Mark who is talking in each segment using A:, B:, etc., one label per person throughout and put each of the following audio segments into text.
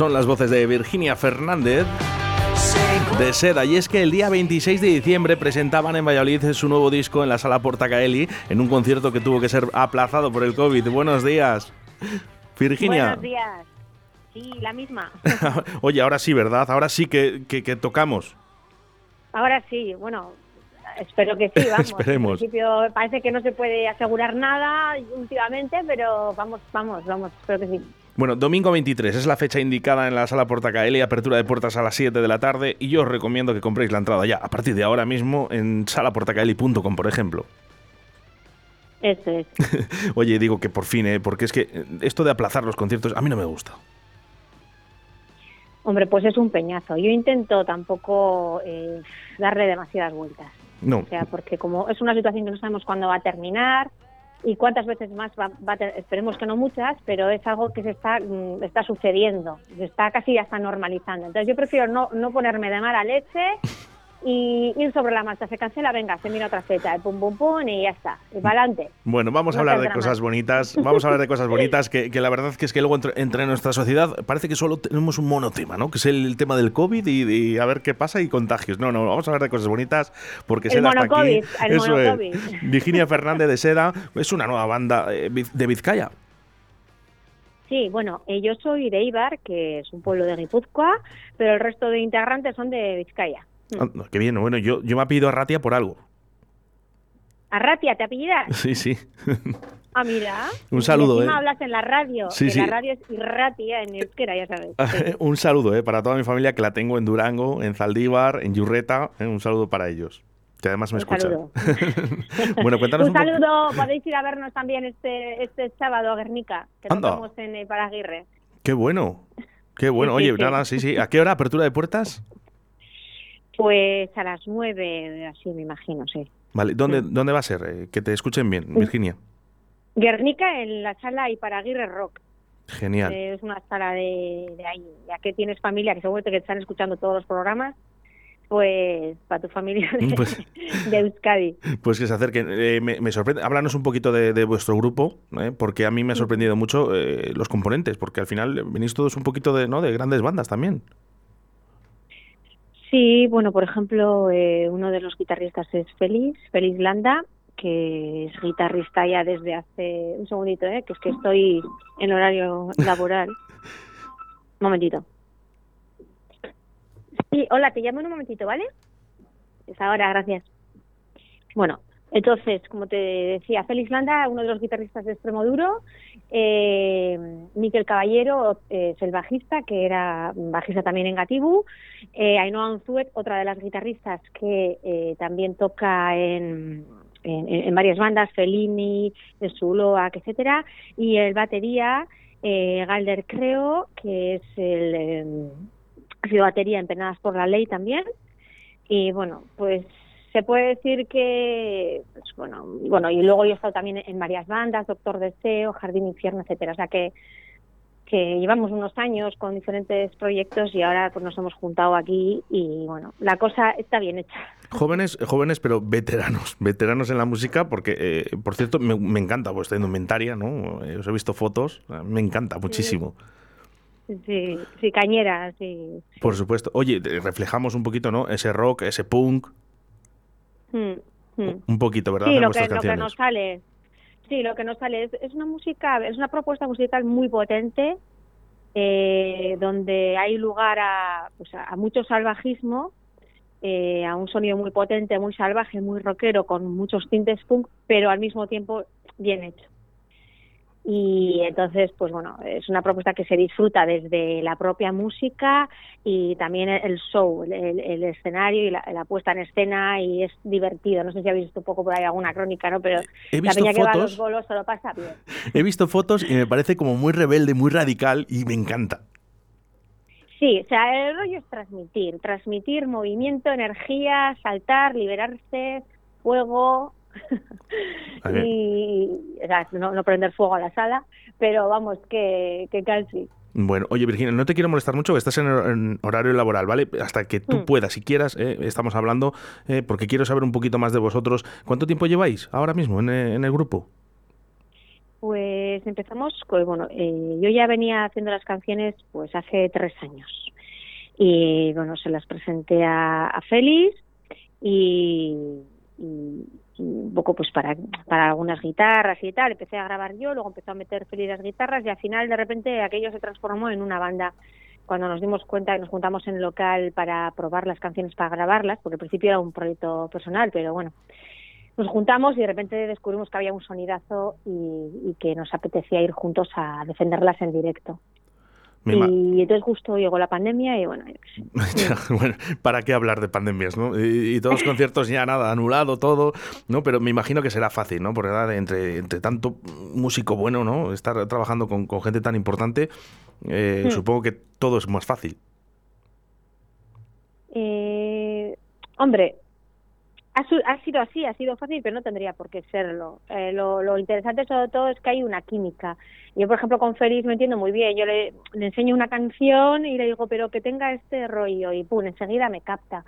A: Son las voces de Virginia Fernández de Seda. Y es que el día 26 de diciembre presentaban en Valladolid su nuevo disco en la sala Portacaeli en un concierto que tuvo que ser aplazado por el COVID. Buenos días, Virginia.
B: Buenos días. Sí, la misma.
A: Oye, ahora sí, ¿verdad? Ahora sí que, que, tocamos.
B: Ahora sí, bueno, espero que sí, vamos.
A: Esperemos.
B: En principio parece que no se puede asegurar nada últimamente, pero vamos, vamos, vamos, espero que sí.
A: Bueno, domingo 23 es la fecha indicada en la sala Portacaeli, apertura de puertas a las 7 de la tarde y yo os recomiendo que compréis la entrada ya, a partir de ahora mismo, en salaportacaeli.com, por ejemplo.
B: Eso es.
A: Oye, digo que por fin, ¿eh? porque es que eh, esto de aplazar los conciertos a mí no me gusta.
B: Hombre, pues es un peñazo. Yo intento tampoco eh, darle demasiadas vueltas.
A: No.
B: O sea, porque como es una situación que no sabemos cuándo va a terminar, y cuántas veces más va, va esperemos que no muchas, pero es algo que se está, mm, está sucediendo, se está casi ya está normalizando. Entonces yo prefiero no, no ponerme de mala leche y ir sobre la marcha. Se cancela, venga, se mira otra fecha, pum, pum, pum, y ya está. Y para adelante.
A: Bueno, vamos a hablar de cosas bonitas. Vamos a hablar de cosas bonitas que, la verdad que es que luego entre, nuestra sociedad parece que solo tenemos un monotema, ¿no? Que es el, tema del COVID y, a ver qué pasa y contagios. No, no, vamos a hablar de cosas bonitas porque
B: el Seda está aquí. El Eso es.
A: Virginia Fernández de Seda es una nueva banda eh, de Vizcaya.
B: Sí, bueno, eh, yo soy de Ibar, que es un pueblo de Guipúzcoa, pero el resto de integrantes son de Vizcaya.
A: Ah, qué bien, bueno, yo, yo me apellido Arratia por algo.
B: ¿Arratia te apellidas?
A: Sí, sí.
B: Ah, mira.
A: Un saludo,
B: ¿eh? hablas en la radio. Sí, La radio es Irratia en euskera, ya sabes.
A: un saludo, ¿eh? Para toda mi familia que la tengo en Durango, en Zaldívar, en Yurreta. ¿eh? Un saludo para ellos. Que además me un escuchan. Saludo.
B: bueno, cuéntanos un, un saludo. Podéis ir a vernos también este, este sábado a Guernica, que estamos en eh, Paraguirre.
A: Qué bueno. Qué bueno. Oye, nada, sí, sí. ¿A qué hora apertura de puertas?
B: Pues a las nueve, así me imagino, sí.
A: Vale, ¿dónde, ¿dónde va a ser? Eh, que te escuchen bien, Virginia.
B: Guernica, en la sala Iparaguirre Rock.
A: Genial.
B: Eh, es una sala de, ahí. Ya que tienes familia, que seguro que están escuchando todos los programas, pues para tu familia de, pues Euskadi.
A: Pues que se acerquen. Eh, me, sorprende. Háblanos un poquito de, vuestro grupo, porque a mí me ha sorprendido mucho los componentes, porque al final venís todos un poquito de, ¿no? de grandes bandas también.
B: Sí, bueno, por ejemplo, eh, uno de los guitarristas es Félix, Félix Landa, que es guitarrista ya desde hace un segundito, ¿eh? que es que estoy en horario laboral. un momentito. Sí, hola, te llamo en un momentito, ¿vale? Es ahora, gracias. Bueno, entonces, como te decía, Félix Landa, uno de los guitarristas de Extremo Duro, eh, Miquel Caballero es el bajista, que era bajista también en Gatibu, eh, Ainhoa Anzuet, otra de las guitarristas que eh, también toca en, en, varias bandas, Fellini, Zuloac, etcétera, y el batería, eh, Galder Creo, que es el, eh, ha sido batería en Penadas por la Ley también, y bueno, pues se puede decir que, pues, bueno, bueno, y luego yo he estado también en varias bandas, Doctor Deseo, Jardín Infierno, etcétera. O sea que, que llevamos unos años con diferentes proyectos y ahora pues nos hemos juntado aquí y bueno, la cosa está bien hecha.
A: Jóvenes, jóvenes pero veteranos, veteranos en la música porque, eh, por cierto, me, encanta vuestra indumentaria, ¿no? Eh, os he visto fotos, me encanta muchísimo.
B: Sí, sí, cañera, sí.
A: Por supuesto. Oye, reflejamos un poquito, ¿no? Ese rock, ese punk.
B: Hmm, hmm.
A: Un poquito, ¿verdad?
B: Sí, lo que, lo que, nos sale. Sí, lo que nos sale es, es, una música, es una propuesta musical muy potente, eh, donde hay lugar a, pues a, mucho salvajismo, eh, a un sonido muy potente, muy salvaje, muy rockero, con muchos tintes punk, pero al mismo tiempo bien hecho y entonces pues bueno es una propuesta que se disfruta desde la propia música y también el show el, escenario y la, puesta en escena y es divertido. No sé si habéis visto un poco por ahí alguna crónica no pero
A: He visto
B: la
A: peña fotos,
B: que va a los bolos se lo pasa bien.
A: He visto fotos y me parece como muy rebelde muy radical y me encanta.
B: Sí, o sea, el rollo es transmitir, transmitir movimiento, energía, saltar, liberarse, fuego, y no, prender fuego a la sala, pero vamos, que, que casi.
A: Bueno, oye Virginia, no te quiero molestar mucho, estás en, horario laboral, ¿vale? Hasta que tú hmm. puedas, si quieras, eh, estamos hablando, eh, porque quiero saber un poquito más de vosotros. ¿Cuánto tiempo lleváis ahora mismo en, eh, el grupo?
B: Pues empezamos, pues bueno, yo ya venía haciendo las canciones pues hace tres años. Y bueno, se las presenté a, a Félix y, un poco pues para, para algunas guitarras y tal, empecé a grabar yo, luego empezó a meter Feli las guitarras y al final de repente aquello se transformó en una banda. Cuando nos dimos cuenta que nos juntamos en el local para probar las canciones para grabarlas, porque al principio era un proyecto personal, pero bueno, nos juntamos y de repente descubrimos que había un sonidazo y que nos apetecía ir juntos a defenderlas en directo y entonces justo llegó la pandemia y bueno,
A: bueno, ¿para qué hablar de pandemias, no? Y, todos los conciertos ya nada, anulado todo, ¿no? Pero me imagino que será fácil, ¿no? Porque entre, entre tanto músico bueno, ¿no? Estar trabajando con, gente tan importante, eh, hmm. supongo que todo es más fácil.
B: Eh, hombre, ha, sido así, ha sido fácil, pero no tendría por qué serlo. Eh, lo, interesante sobre todo es que hay una química. Yo, por ejemplo, con Félix me entiendo muy bien. Yo le, enseño una canción y le digo, pero que tenga este rollo, y pum, enseguida me capta.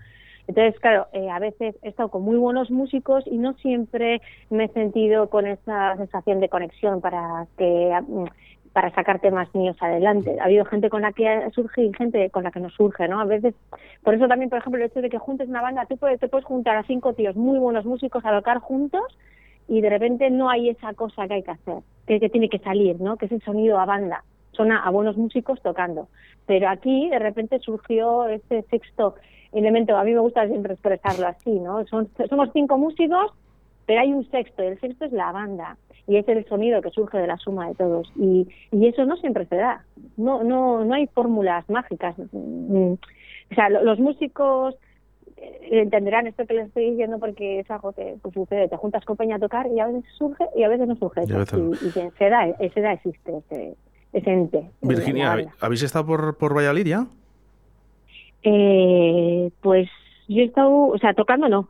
B: Entonces, claro, eh, a veces he estado con muy buenos músicos y no siempre me he sentido con esa sensación de conexión para que mm, para sacar temas míos adelante. Ha habido gente con la que surge y gente con la que no surge, ¿no? A veces, por eso también, por ejemplo, el hecho de que juntes una banda, tú puedes, te puedes juntar a cinco tíos muy buenos músicos a tocar juntos y de repente no hay esa cosa que hay que hacer, que, tiene que salir, ¿no? Que es el sonido a banda, son a, buenos músicos tocando. Pero aquí de repente surgió este sexto elemento, a mí me gusta siempre expresarlo así, ¿no? Son, somos cinco músicos, pero hay un sexto, y el sexto es la banda y es el sonido que surge de la suma de todos y, y eso no siempre se da. No no no hay fórmulas mágicas. Mm, o sea los músicos eh, entenderán esto que les estoy diciendo porque es algo que sucede. Te juntas con peña a tocar y a veces surge y a veces no surge. Y, y, se da se da existe ese, ese ente
A: Virginia habéis estado por por Valladolid ya
B: eh, pues yo he estado o sea tocando no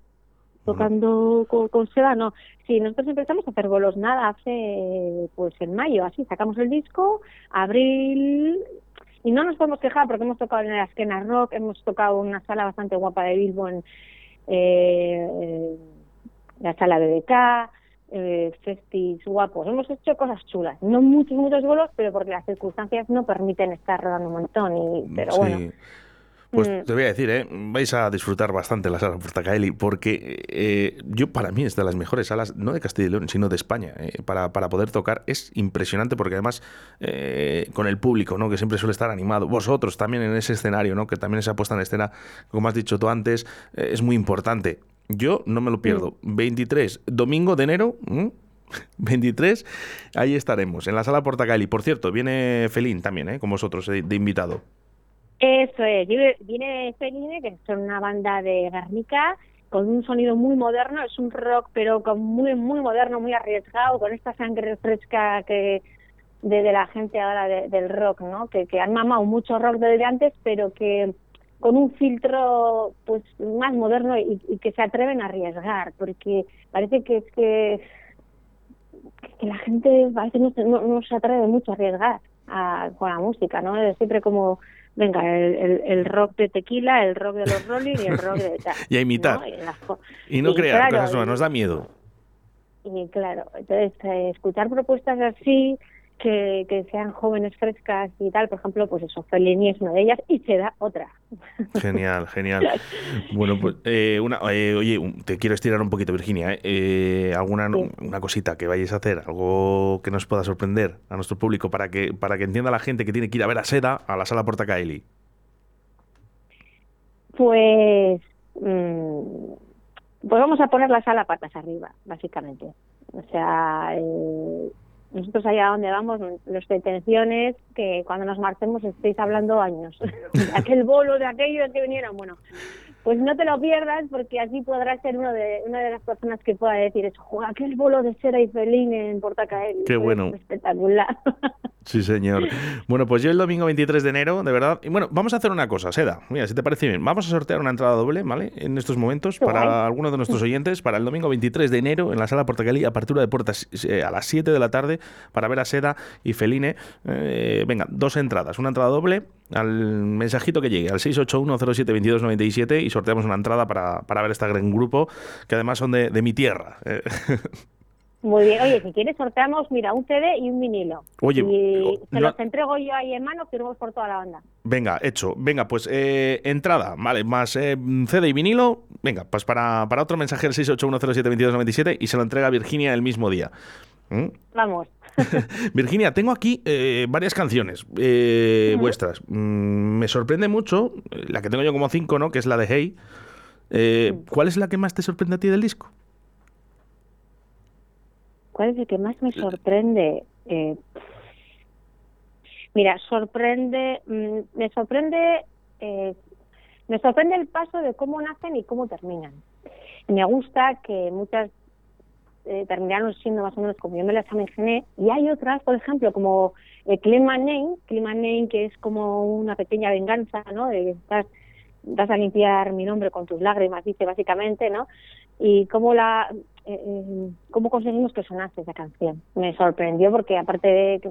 B: tocando con, con Seba, no. Sí, nosotros empezamos a hacer bolos nada hace, pues en mayo, así, sacamos el disco, abril, y no nos podemos quejar porque hemos tocado en la esquena rock, hemos tocado una sala bastante guapa de Bilbo en eh, la sala de BK, eh, festis guapos, hemos hecho cosas chulas, no muchos, muchos bolos, pero porque las circunstancias no permiten estar rodando un montón, y, pero bueno.
A: Pues mm. te voy a decir, ¿eh? vais a disfrutar bastante la sala Portacaeli, porque eh, yo para mí es de las mejores salas, no de Castilla y León, sino de España, eh, para, para, poder tocar. Es impresionante porque además con el público, ¿no? que siempre suele estar animado, vosotros también en ese escenario, ¿no? que también esa puesta en escena, como has dicho tú antes, es muy importante. Yo no me lo pierdo. 23, mm. domingo de enero. 23, ahí estaremos, en la sala Portacaeli. Por cierto, viene Felín también, ¿eh? con vosotros, de invitado.
B: Eso es, viene Feline, que son una banda de Guernica, con un sonido muy moderno, es un rock pero con muy muy moderno, muy arriesgado, con esta sangre fresca que de, la gente ahora del rock, ¿no? Que, han mamado mucho rock desde antes, pero que con un filtro pues más moderno y, que se atreven a arriesgar, porque parece que es que, que la gente parece no, no, no se atreve mucho a arriesgar con la música, ¿no? Es siempre como, venga, el, rock de tequila, el rock de los Rolling y el rock de tal.
A: y a imitar. Y, no crear cosas nos da miedo.
B: Y claro, entonces eh, escuchar propuestas así que, sean jóvenes frescas y tal, por ejemplo, pues eso, Fellini es una de ellas y se da otra.
A: Genial, genial. bueno, pues eh, una, eh, oye, te quiero estirar un poquito, Virginia, ¿eh? alguna una cosita que vayáis a hacer, algo que nos pueda sorprender a nuestro público para que para que entienda la gente que tiene que ir a ver a Seda a la sala Portacaeli.
B: Pues mm, pues vamos a poner la sala patas arriba, básicamente. O sea, eh, nosotros allá donde vamos, nuestra intención es que cuando nos marchemos estéis hablando años. de aquel bolo, de aquello, de que vinieron. Bueno, pues no te lo pierdas porque así podrás ser uno de, una de las personas que pueda decir eso. aquel bolo de cera y felín en Portacael.
A: Qué bueno.
B: Espectacular.
A: Sí, señor. Bueno, pues yo el domingo 23 de enero, de verdad. Y bueno, vamos a hacer una cosa, Seda. Mira, si te parece bien, vamos a sortear una entrada doble, ¿vale? En estos momentos, para algunos de nuestros oyentes, para el domingo 23 de enero en la sala Portacali, apertura de puertas eh, a las 7 de la tarde, para ver a Seda y Feline. Eh, venga, dos entradas. Una entrada doble al mensajito que llegue, al 681072297 y sorteamos una entrada para, para ver este gran grupo, que además son de, de mi tierra. Eh.
B: Muy bien, oye, si quieres sorteamos, mira, un CD y un vinilo.
A: Oye,
B: y se los entrego yo ahí en mano, firmamos por toda la banda.
A: Venga, hecho. Venga, pues eh, entrada, vale, más eh, CD y vinilo. Venga, pues para, para otro mensaje el 681072297 y se lo entrega Virginia el mismo día.
B: ¿Mm? Vamos.
A: Virginia, tengo aquí eh, varias canciones vuestras. Mm, me sorprende mucho, la que tengo yo como cinco, ¿no? Que es la de Hey. ¿Cuál es la que más te sorprende a ti del disco?
B: ¿Cuál es el que más me sorprende? Eh, mira, sorprende, mm, me sorprende, eh, me sorprende el paso de cómo nacen y cómo terminan. Me gusta que muchas eh, terminaron siendo más o menos como yo me las imaginé y hay otras, por ejemplo, como eh, Name que es como una pequeña venganza, ¿no? De estás, vas a limpiar mi nombre con tus lágrimas, dice básicamente, ¿no? Y cómo la eh, eh, cómo conseguimos que sonase esa canción. Me sorprendió porque aparte de que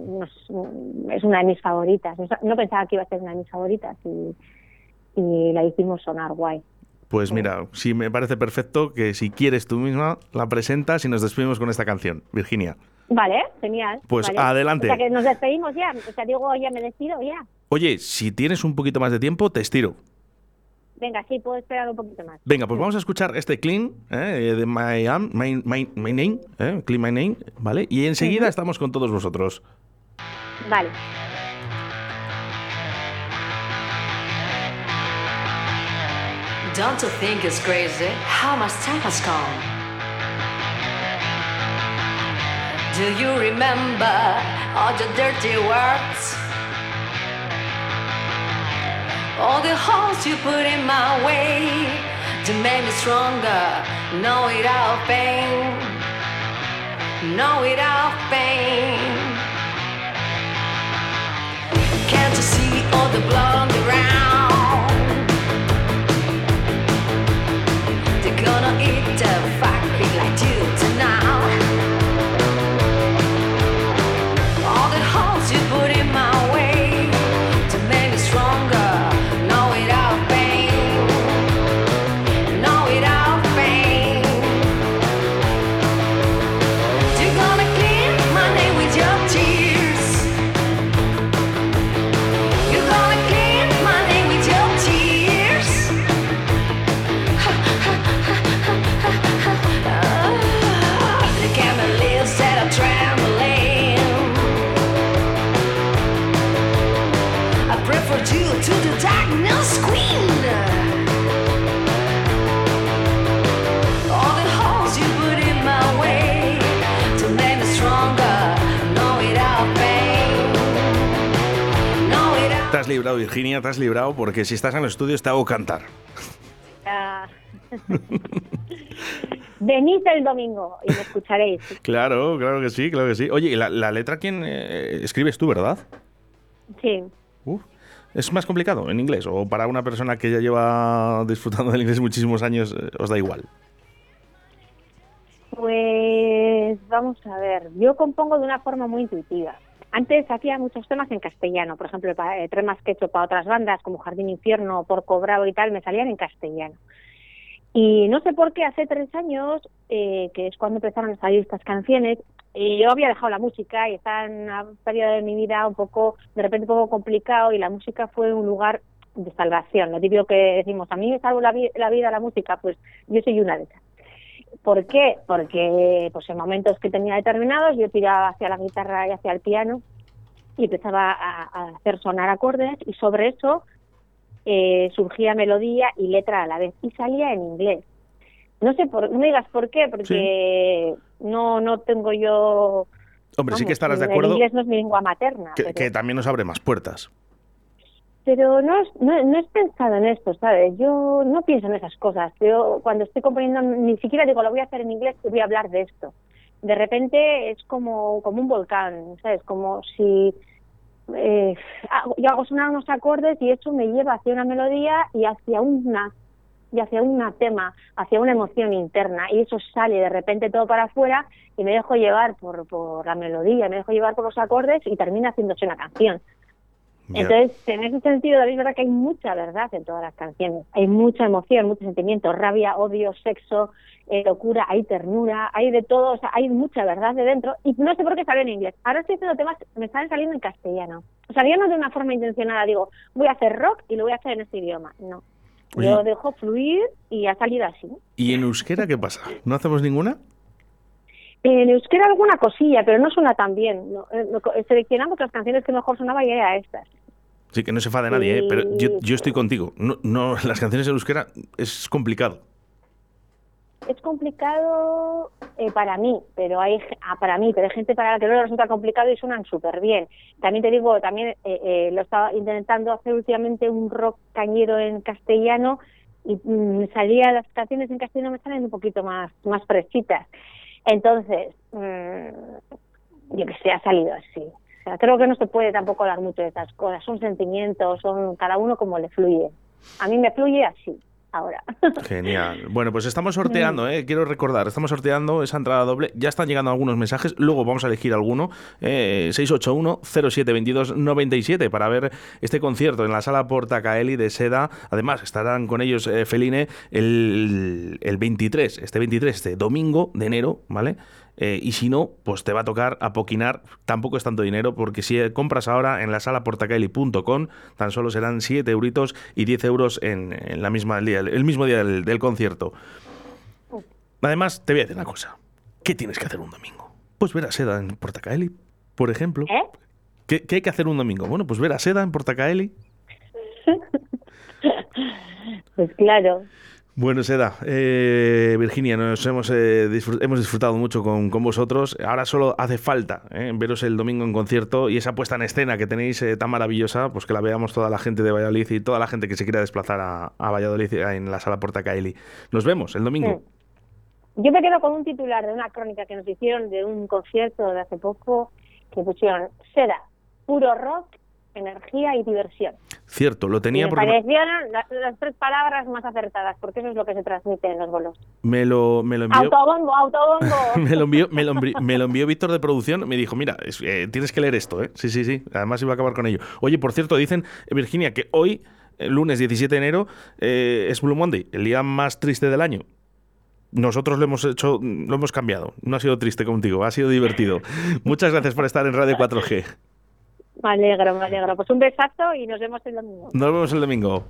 B: es una de mis favoritas, no pensaba que iba a ser una de mis favoritas y, la hicimos sonar guay.
A: Pues mira, sí me parece perfecto que si quieres tú misma la presentas y nos despedimos con esta canción, Virginia.
B: Vale, genial.
A: Pues adelante.
B: O sea que nos despedimos ya, o sea, digo, ya me despido ya.
A: Oye, si tienes un poquito más de tiempo, te estiro.
B: Venga, sí, puedo esperar un poquito más.
A: Venga, pues vamos a escuchar este Clean eh, de My, my, my, my Name, eh, Clean My Name, ¿vale? Y enseguida estamos con todos vosotros.
B: Vale. Don't you think it's crazy how much time has gone? Do you remember all the dirty words? All the holes you put in my way to make me stronger. Know it all pain. Know it all pain. Can't you see
A: librado, Virginia, te has librado, porque si estás en el estudio te hago cantar.
B: Ah. Venid el domingo y me escucharéis.
A: Claro, claro que sí, claro que sí. Oye, la, la letra quién eh, escribes tú, verdad?
B: Sí.
A: ¿Es más complicado en inglés o para una persona que ya lleva disfrutando del inglés muchísimos años eh, os da igual?
B: Pues vamos a ver, yo compongo de una forma muy intuitiva. Antes hacía muchos temas en castellano, por ejemplo, eh, temas que he hecho para otras bandas como Jardín Infierno, Porco Bravo y tal, me salían en castellano. Y no sé por qué hace tres años, eh, que es cuando empezaron a salir estas canciones, y yo había dejado la música y estaba en una periodo de mi vida un poco, de repente un poco complicado y la música fue un lugar de salvación. Lo típico que decimos, a mí me salvo la, la vida la música, pues yo soy una de esas. ¿Por qué? Porque pues en momentos que tenía determinados yo tiraba hacia la guitarra y hacia el piano y empezaba a, hacer sonar acordes y sobre eso eh, surgía melodía y letra a la vez y salía en inglés. No sé, por, no me digas por qué, porque no no tengo yo...
A: Hombre, sí que estarás de acuerdo.
B: El inglés no es mi lengua materna.
A: que también nos abre más puertas
B: pero no, no, no he pensado en esto, ¿sabes? Yo no pienso en esas cosas. Yo cuando estoy componiendo ni siquiera digo, lo voy a hacer en inglés voy a hablar de esto. De repente es como, como un volcán, ¿sabes? Como si eh, yo hago sonar unos acordes y eso me lleva hacia una melodía y hacia una y hacia un tema, hacia una emoción interna y eso sale de repente todo para afuera y me dejo llevar por, por la melodía, me dejo llevar por los acordes y termina haciéndose una canción. Entonces, en ese sentido, es verdad que hay mucha verdad en todas las canciones. Hay mucha emoción, mucho sentimiento, rabia, odio, sexo, eh, locura, hay ternura, hay de todo, o sea, hay mucha verdad de dentro. Y no sé por qué sale en inglés. Ahora estoy haciendo temas, me están saliendo en castellano. O sea, yo no de una forma intencionada digo, voy a hacer rock y lo voy a hacer en este idioma. No. Yo dejo fluir y ha salido así.
A: ¿Y en euskera qué pasa? ¿No hacemos ninguna?
B: En euskera alguna cosilla, pero no suena tan bien. No, eh, seleccionamos las canciones que mejor sonaban y era estas.
A: Sí, que no se de nadie, ¿eh? pero yo, yo, estoy contigo. No, no, las canciones en euskera es complicado.
B: Es complicado eh, para mí, pero hay ah, para mí, pero hay gente para la que no le resulta complicado y suenan súper bien. También te digo, también eh, eh, lo estaba intentando hacer últimamente un rock cañero en castellano y mm, salía las canciones en castellano me salen un poquito más más fresquitas. Entonces, mm, yo que sé, ha salido así creo que no se puede tampoco hablar mucho de estas cosas. Son sentimientos, son cada uno como le fluye. A mí me fluye así. Ahora.
A: Genial. Bueno, pues estamos sorteando, ¿eh? quiero recordar, estamos sorteando esa entrada doble. Ya están llegando algunos mensajes, luego vamos a elegir alguno. Eh, 681-0722-97 para ver este concierto en la sala Porta Caeli de Seda. Además, estarán con ellos eh, Feline el, el 23, este 23, este domingo de enero, ¿vale? Eh, y si no, pues te va a tocar apoquinar. Tampoco es tanto dinero, porque si compras ahora en la sala portacaeli.com, tan solo serán 7 euritos y 10 euros en, la misma, el, mismo día del, concierto. Además, te voy a decir una cosa. ¿Qué tienes que hacer un domingo? Pues ver a Seda en Portacaeli, por ejemplo.
B: ¿Eh?
A: ¿Qué, ¿Qué, hay que hacer un domingo? Bueno, pues ver a Seda en Portacaeli.
B: pues claro.
A: Bueno, Seda, eh, Virginia, nos hemos, eh, hemos disfrutado mucho con, vosotros. Ahora solo hace falta eh, veros el domingo en concierto y esa puesta en escena que tenéis tan maravillosa, pues que la veamos toda la gente de Valladolid y toda la gente que se quiera desplazar a, Valladolid en la sala Porta Caeli. Nos vemos el domingo.
B: Yo me quedo con un titular de una crónica que nos hicieron de un concierto de hace poco que pusieron Seda, puro rock energía y diversión.
A: Cierto, lo tenía
B: me parecieron las, tres palabras más acertadas, porque eso es lo que se transmite en los bolos.
A: Me lo, me lo envió...
B: Autobombo, autobombo.
A: me, lo envió, me, lo me lo envió Víctor de producción, me dijo, mira, eh, tienes que leer esto, ¿eh? Sí, sí, sí, además iba a acabar con ello. Oye, por cierto, dicen, eh, Virginia, que hoy, el lunes 17 de enero, eh, es Blue Monday, el día más triste del año nosotros lo hemos hecho, lo hemos cambiado. No ha sido triste contigo, ha sido divertido. Muchas gracias por estar en Radio 4G.
B: Me alegro, me alegro. Pues un besazo y nos vemos el domingo.
A: Nos vemos el domingo.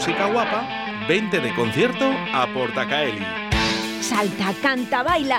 A: música guapa, 20 de concierto a Portacaeli.
C: Salta, canta, baila